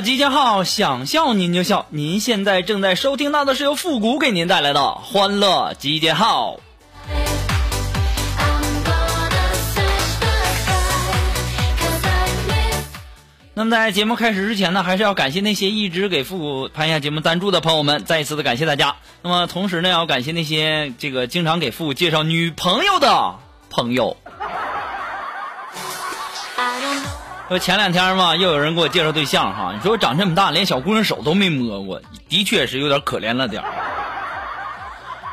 集结号，想笑您就笑。您现在正在收听到的是由复古给您带来的欢乐集结号。那么在节目开始之前呢，还是要感谢那些一直给复古拍下节目赞助的朋友们，再一次的感谢大家。那么同时呢，要感谢那些这个经常给复古介绍女朋友的朋友。说前两天嘛，又有人给我介绍对象哈。你说我长这么大，连小姑娘手都没摸过，的确是有点可怜了点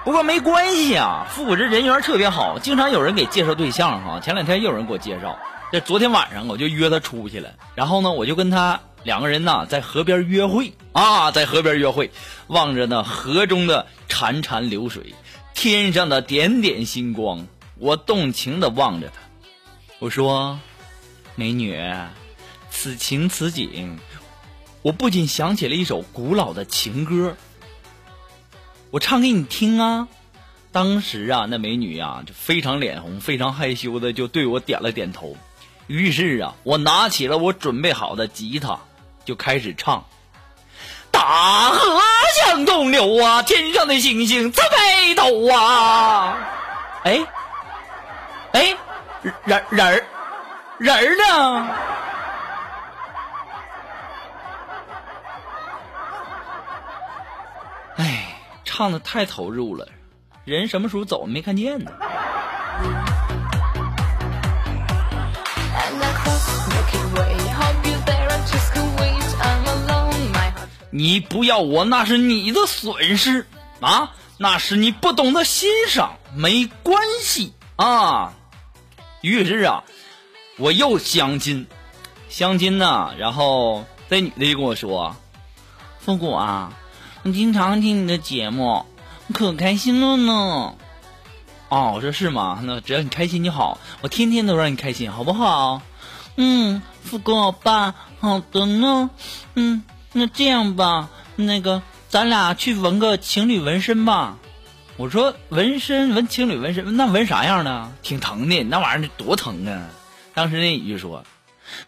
不过没关系啊，复古这人缘特别好，经常有人给介绍对象哈。前两天又有人给我介绍，这昨天晚上我就约他出去了，然后呢，我就跟他两个人呢在河边约会啊，在河边约会，望着那河中的潺潺流水，天上的点点星光，我动情的望着他，我说。美女，此情此景，我不禁想起了一首古老的情歌，我唱给你听啊。当时啊，那美女呀就非常脸红，非常害羞的就对我点了点头。于是啊，我拿起了我准备好的吉他，就开始唱：大河向东流啊，天上的星星在北斗啊。哎，哎，人人儿。人儿呢？哎，唱的太投入了，人什么时候走没看见呢？你不要我那是你的损失啊，那是你不懂得欣赏，没关系啊。于是啊。我又相亲，相亲呢，然后这女的就跟我说：“复古啊，我经常听你的节目，可开心了呢。”哦，我说是吗？那只要你开心就好，我天天都让你开心，好不好？嗯，复古欧巴，好的呢。嗯，那这样吧，那个咱俩去纹个情侣纹身吧。我说纹身纹情侣纹身，那纹啥样的？挺疼的，那玩意儿多疼啊！当时那女就说：“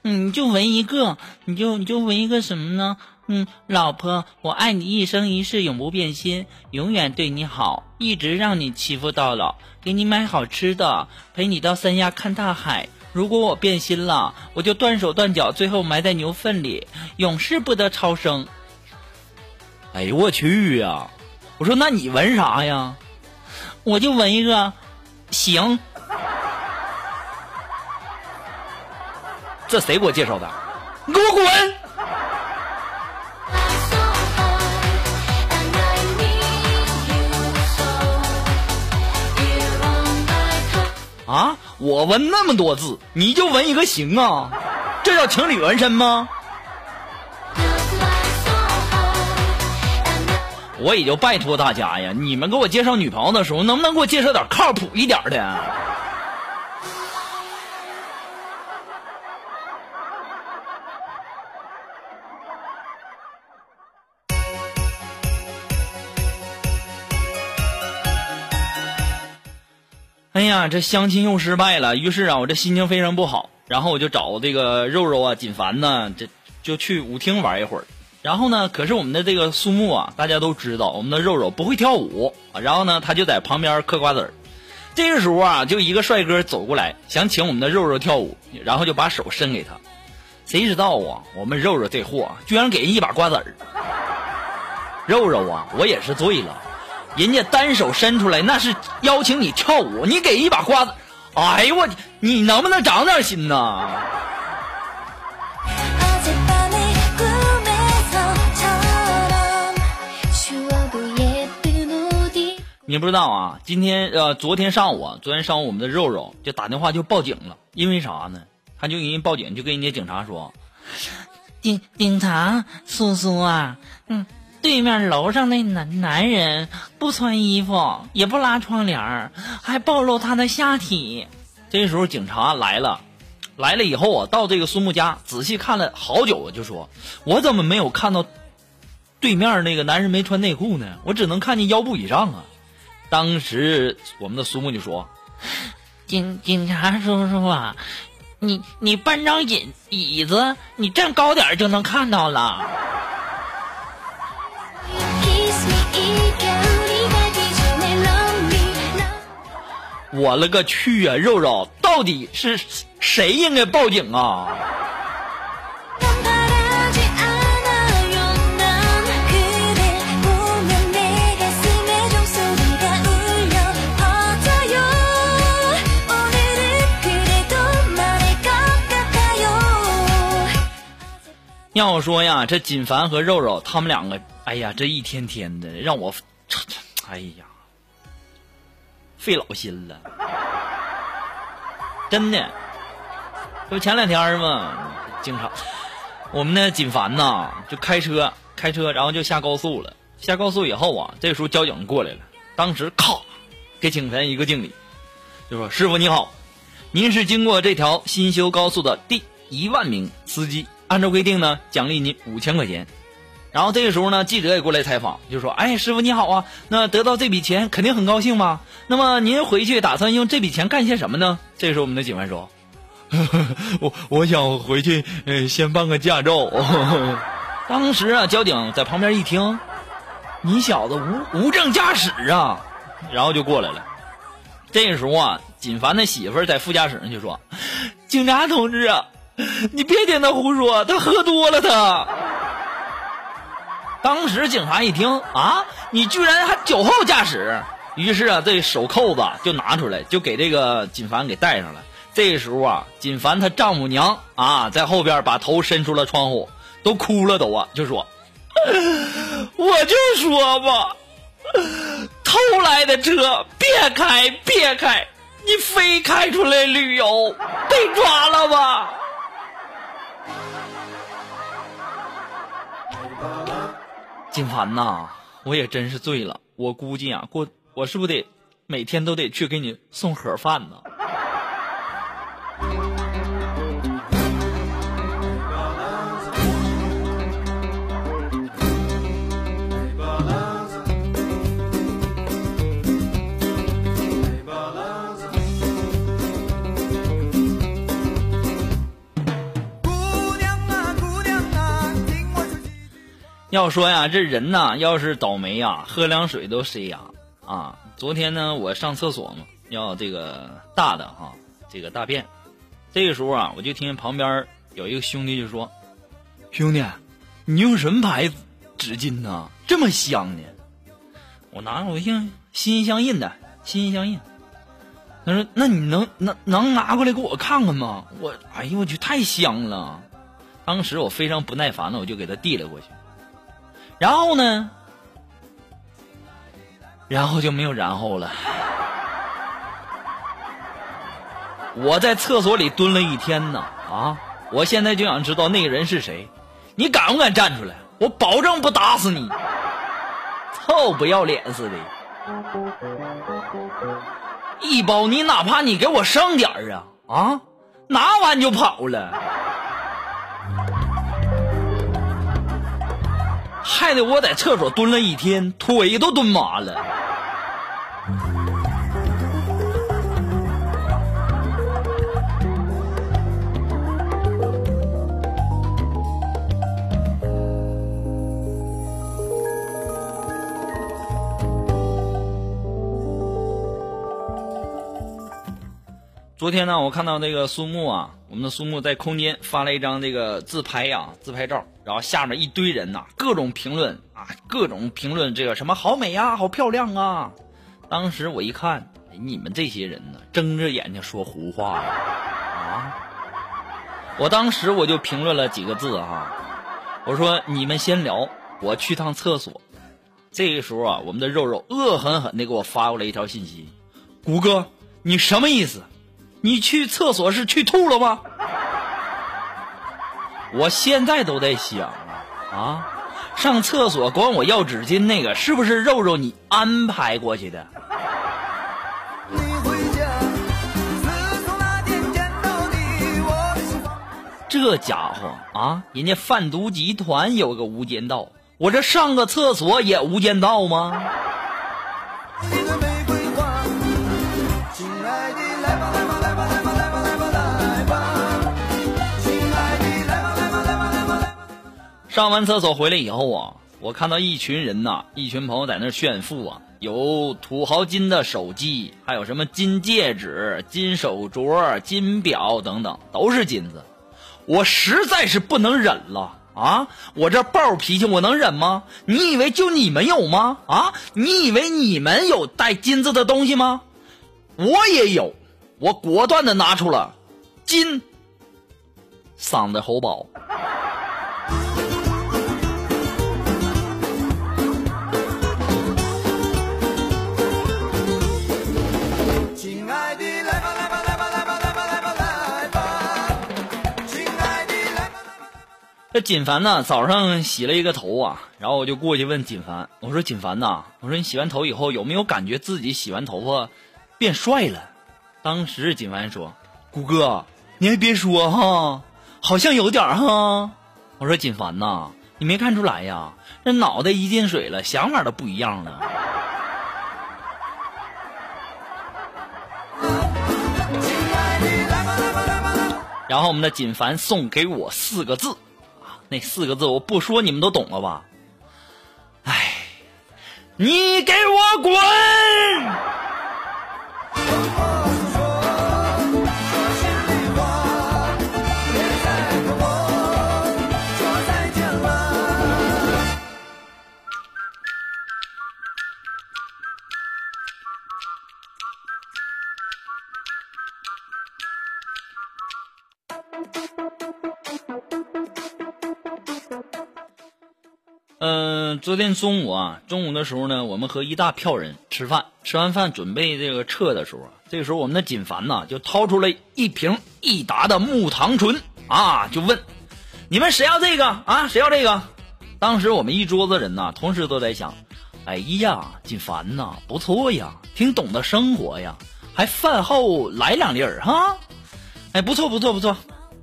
嗯，你就纹一个，你就你就纹一个什么呢？嗯，老婆，我爱你一生一世，永不变心，永远对你好，一直让你欺负到老，给你买好吃的，陪你到三亚看大海。如果我变心了，我就断手断脚，最后埋在牛粪里，永世不得超生。”哎呦我去呀！我说那你纹啥呀？我就纹一个，行。这谁给我介绍的？你给我滚！啊！我纹那么多字，你就纹一个行啊？这叫情侣纹身吗？我也就拜托大家呀，你们给我介绍女朋友的时候，能不能给我介绍点靠谱一点的？哎呀，这相亲又失败了，于是啊，我这心情非常不好。然后我就找这个肉肉啊、锦凡呢，这就去舞厅玩一会儿。然后呢，可是我们的这个苏木啊，大家都知道，我们的肉肉不会跳舞。然后呢，他就在旁边嗑瓜子儿。这个时候啊，就一个帅哥走过来，想请我们的肉肉跳舞，然后就把手伸给他。谁知道啊，我们肉肉这货居然给人一把瓜子儿。肉肉啊，我也是醉了，人家单手伸出来那是邀请你跳舞，你给一把瓜子，哎呦我，你能不能长点心呐？你不知道啊？今天呃，昨天上午，昨天上午我们的肉肉就打电话就报警了，因为啥呢？他就人家报警，就跟人家警察说：“警警察叔叔啊，嗯，对面楼上那男男人不穿衣服，也不拉窗帘还暴露他的下体。”这时候警察来了，来了以后啊，到这个孙木家仔细看了好久，就说：“我怎么没有看到对面那个男人没穿内裤呢？我只能看见腰部以上啊。”当时我们的苏木就说：“警警察叔叔啊，你你搬张椅椅子，你站高点就能看到了。”我了个去啊！肉肉，到底是谁应该报警啊？要我说呀，这锦凡和肉肉他们两个，哎呀，这一天天的让我，哎呀，费老心了，真的。这不前两天嘛？经常，我们那锦凡呐，就开车开车，然后就下高速了。下高速以后啊，这时候交警过来了，当时咔，给景凡一个敬礼，就说：“师傅你好，您是经过这条新修高速的第一万名司机。”按照规定呢，奖励您五千块钱。然后这个时候呢，记者也过来采访，就说：“哎，师傅你好啊，那得到这笔钱肯定很高兴吧？那么您回去打算用这笔钱干些什么呢？”这时候我们的警官说：“ 我我想回去，呃，先办个驾照。”当时啊，交警在旁边一听：“你小子无无证驾驶啊！”然后就过来了。这个时候啊，锦凡的媳妇在副驾驶上就说：“警察同志啊。”你别听他胡说，他喝多了。他当时警察一听啊，你居然还酒后驾驶，于是啊，这手扣子就拿出来，就给这个锦凡给戴上了。这时候啊，锦凡他丈母娘啊，在后边把头伸出了窗户，都哭了都啊，就说：“ 我就说吧，偷来的车别开，别开，你非开出来旅游，被抓了吧。”金凡呐，我也真是醉了。我估计啊，过我是不是得每天都得去给你送盒饭呢？要说呀，这人呐，要是倒霉呀，喝凉水都塞牙啊！昨天呢，我上厕所嘛，要这个大的哈，这个大便。这个时候啊，我就听见旁边有一个兄弟就说：“兄弟，你用什么牌子纸巾呢？这么香呢？”我拿我用心心相印的，心心相印。他说：“那你能能能拿过来给我看看吗？”我哎呦我去，太香了！当时我非常不耐烦的，我就给他递了过去。然后呢？然后就没有然后了。我在厕所里蹲了一天呢，啊！我现在就想知道那个人是谁。你敢不敢站出来？我保证不打死你！臭不要脸似的！一包，你哪怕你给我剩点儿啊啊！拿完就跑了。害得我在厕所蹲了一天，腿都蹲麻了。昨天呢，我看到那个苏木啊，我们的苏木在空间发了一张这个自拍呀，自拍照，然后下面一堆人呐，各种评论啊，各种评论这个什么好美呀，好漂亮啊。当时我一看，哎你们这些人呢，睁着眼睛说胡话呀啊！我当时我就评论了几个字哈，我说你们先聊，我去趟厕所。这个时候啊，我们的肉肉恶狠狠地给我发过来一条信息：“谷哥，你什么意思？你去厕所是去吐了吗？”我现在都在想啊，上厕所管我要纸巾那个是不是肉肉你安排过去的？这家伙啊，人家贩毒集团有个无间道。我这上个厕所也无间道吗？上完厕所回来以后啊，我看到一群人呐，一群朋友在那炫富啊，有土豪金的手机，还有什么金戒指、金手镯、金表等等，都是金子，我实在是不能忍了。啊！我这暴脾气我能忍吗？你以为就你们有吗？啊！你以为你们有带金子的东西吗？我也有，我果断的拿出了金嗓子喉宝。这锦凡呢，早上洗了一个头啊，然后我就过去问锦凡，我说锦凡呐，我说你洗完头以后有没有感觉自己洗完头发变帅了？当时锦凡说：“谷哥，你还别说哈，好像有点哈。”我说锦凡呐，你没看出来呀？这脑袋一进水了，想法都不一样了。然后我们的锦凡送给我四个字。那四个字我不说，你们都懂了吧？哎，你给我滚！嗯，昨天中午啊，中午的时候呢，我们和一大票人吃饭，吃完饭准备这个撤的时候，这个时候我们的锦凡呐就掏出了一瓶益达的木糖醇啊，就问：“你们谁要这个啊？谁要这个？”当时我们一桌子人呐，同时都在想：“哎呀，锦凡呐，不错呀，挺懂得生活呀，还饭后来两粒儿哈，哎，不错不错不错。”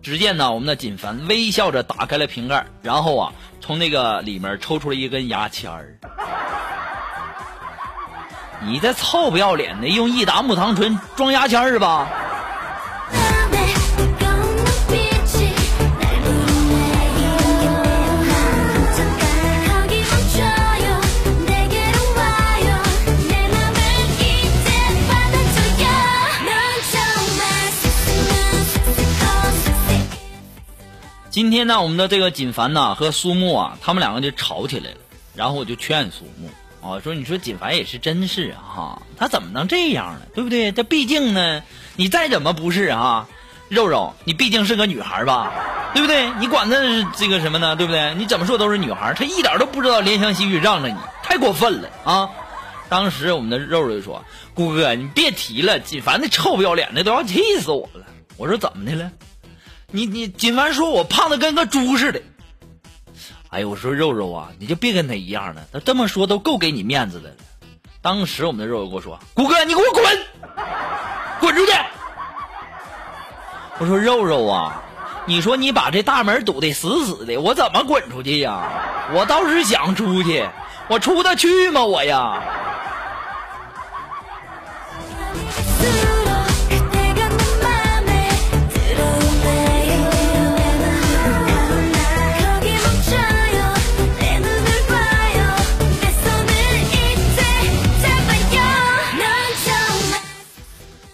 只见呢，我们的锦凡微笑着打开了瓶盖，然后啊。从那个里面抽出了一根牙签儿，你这臭不要脸的，用益达木糖醇装牙签是吧？今天呢，我们的这个锦凡呐和苏木啊，他们两个就吵起来了。然后我就劝苏木啊，说：“你说锦凡也是真是哈，他怎么能这样呢？对不对？这毕竟呢，你再怎么不是啊，肉肉，你毕竟是个女孩吧，对不对？你管他这个什么呢？对不对？你怎么说都是女孩，他一点都不知道怜香惜玉让着你，太过分了啊！当时我们的肉肉就说：‘姑哥，你别提了，锦凡那臭不要脸的都要气死我了。’我说怎么的了？”你你锦凡说我胖的跟个猪似的，哎呦我说肉肉啊，你就别跟他一样了，他这么说都够给你面子的了。当时我们的肉肉跟我说：“谷哥，你给我滚，滚出去！”我说肉肉啊，你说你把这大门堵得死死的，我怎么滚出去呀？我倒是想出去，我出得去吗我呀？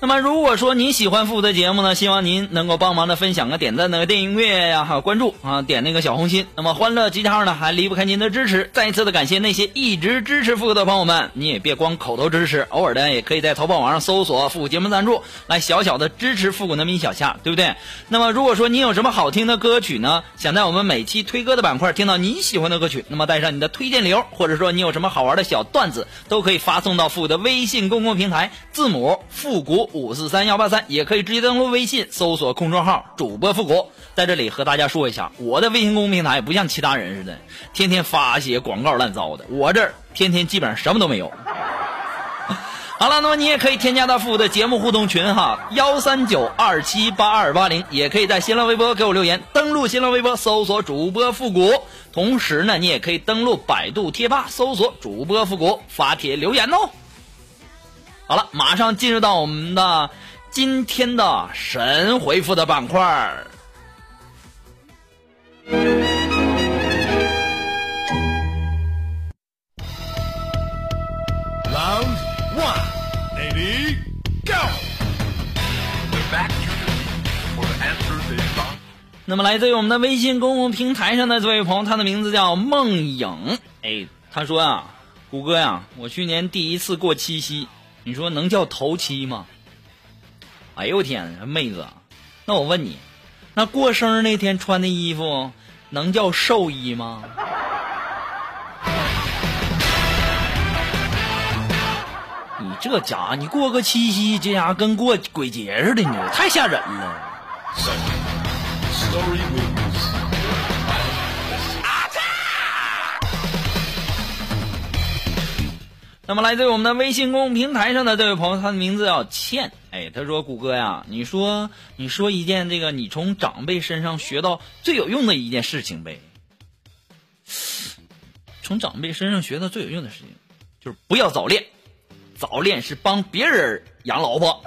那么如果说您喜欢复古的节目呢，希望您能够帮忙的分享个点赞、那个订阅呀，还有关注啊，点那个小红心。那么欢乐集结号呢，还离不开您的支持。再一次的感谢那些一直支持复古的朋友们，你也别光口头支持，偶尔的也可以在淘宝网上搜索复古节目赞助，来小小的支持复古那么一小下，对不对？那么如果说您有什么好听的歌曲呢，想在我们每期推歌的板块听到你喜欢的歌曲，那么带上你的推荐理由，或者说你有什么好玩的小段子，都可以发送到复古的微信公共平台，字母复古五四三幺八三，也可以直接登录微信搜索公众号主播复古。在这里和大家说一下，我的微信公众平台不像其他人似的，天天发些广告乱糟的，我这儿天天基本上什么都没有。好了，那么你也可以添加到复古的节目互动群哈，幺三九二七八二八零，也可以在新浪微博给我留言，登录新浪微博搜索主播复古，同时呢，你也可以登录百度贴吧搜索主播复古，发帖留言哦。好了，马上进入到我们的今天的神回复的板块儿。Round one, ready, go! back for answer this song. 那么来自于我们的微信公共平台上的这位朋友，他的名字叫梦影。哎，他说啊，谷歌呀，我去年第一次过七夕，你说能叫头七吗？哎呦我天，妹子，那我问你，那过生日那天穿的衣服能叫寿衣吗？你这家伙，你过个七夕，这家跟过鬼节似的，你太吓人了。那么来自于我们的微信公众平台上的这位朋友，他的名字叫倩。哎，他说：“谷歌呀，你说你说一件这个你从长辈身上学到最有用的一件事情呗。从长辈身上学到最有用的事情，就是不要早恋，早恋是帮别人养老婆。”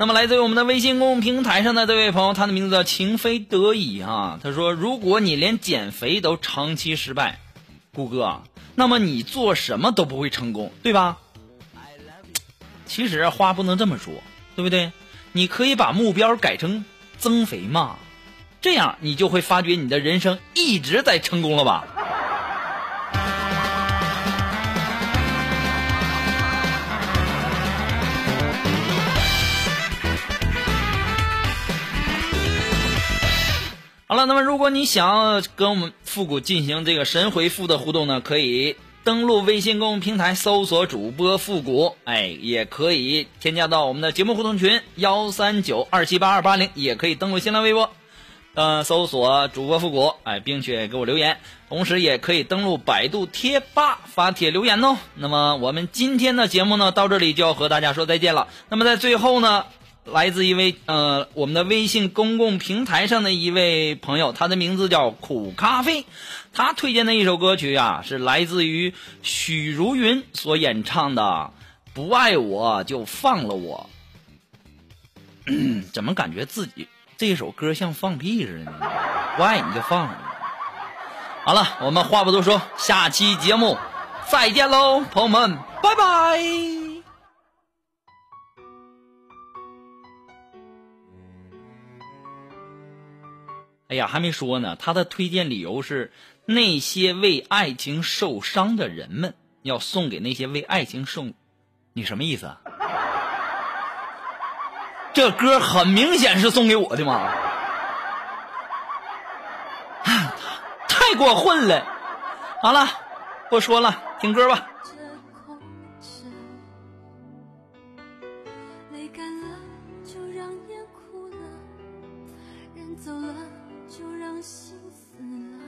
那么，来自于我们的微信公众平台上的这位朋友，他的名字叫情非得已啊。他说：“如果你连减肥都长期失败，谷歌，那么你做什么都不会成功，对吧？”其实话不能这么说，对不对？你可以把目标改成增肥嘛，这样你就会发觉你的人生一直在成功了吧。好了，那么如果你想要跟我们复古进行这个神回复的互动呢，可以登录微信公众平台搜索主播复古，哎，也可以添加到我们的节目互动群幺三九二七八二八零，也可以登录新浪微博，呃，搜索主播复古，哎，并且给我留言，同时也可以登录百度贴吧发帖留言哦。那么我们今天的节目呢，到这里就要和大家说再见了。那么在最后呢。来自一位呃我们的微信公共平台上的一位朋友，他的名字叫苦咖啡，他推荐的一首歌曲啊，是来自于许茹芸所演唱的《不爱我就放了我》。怎么感觉自己这首歌像放屁似的呢？不爱你就放了。好了，我们话不多说，下期节目再见喽，朋友们，拜拜。哎呀，还没说呢。他的推荐理由是那些为爱情受伤的人们，要送给那些为爱情受，你什么意思啊？这歌很明显是送给我的嘛，太过分了。好了，不说了，听歌吧。泪干了就让哭了，走了就让心死了。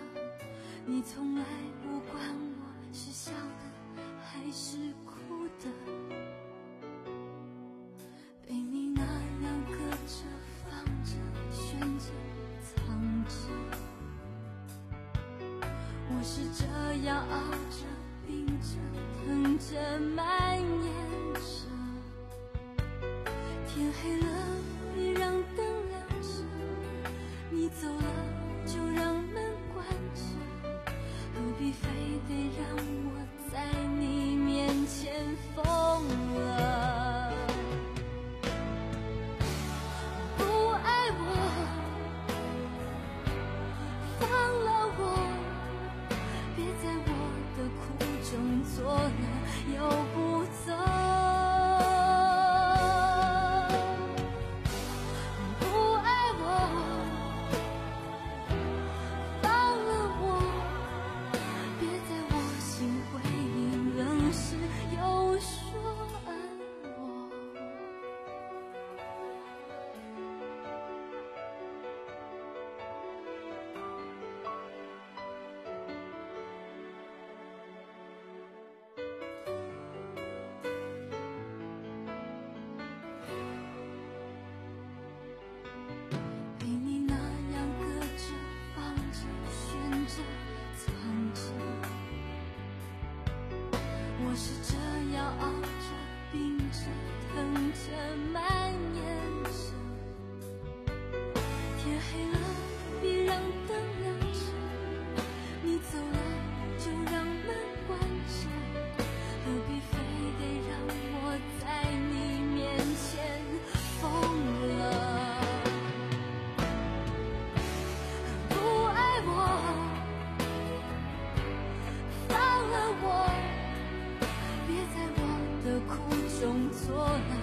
你从来不管我是笑的还是哭的，被你那样搁着放着悬着藏着。我是这样熬着、病着、疼着、蔓延着。天黑了，做了又不走错了，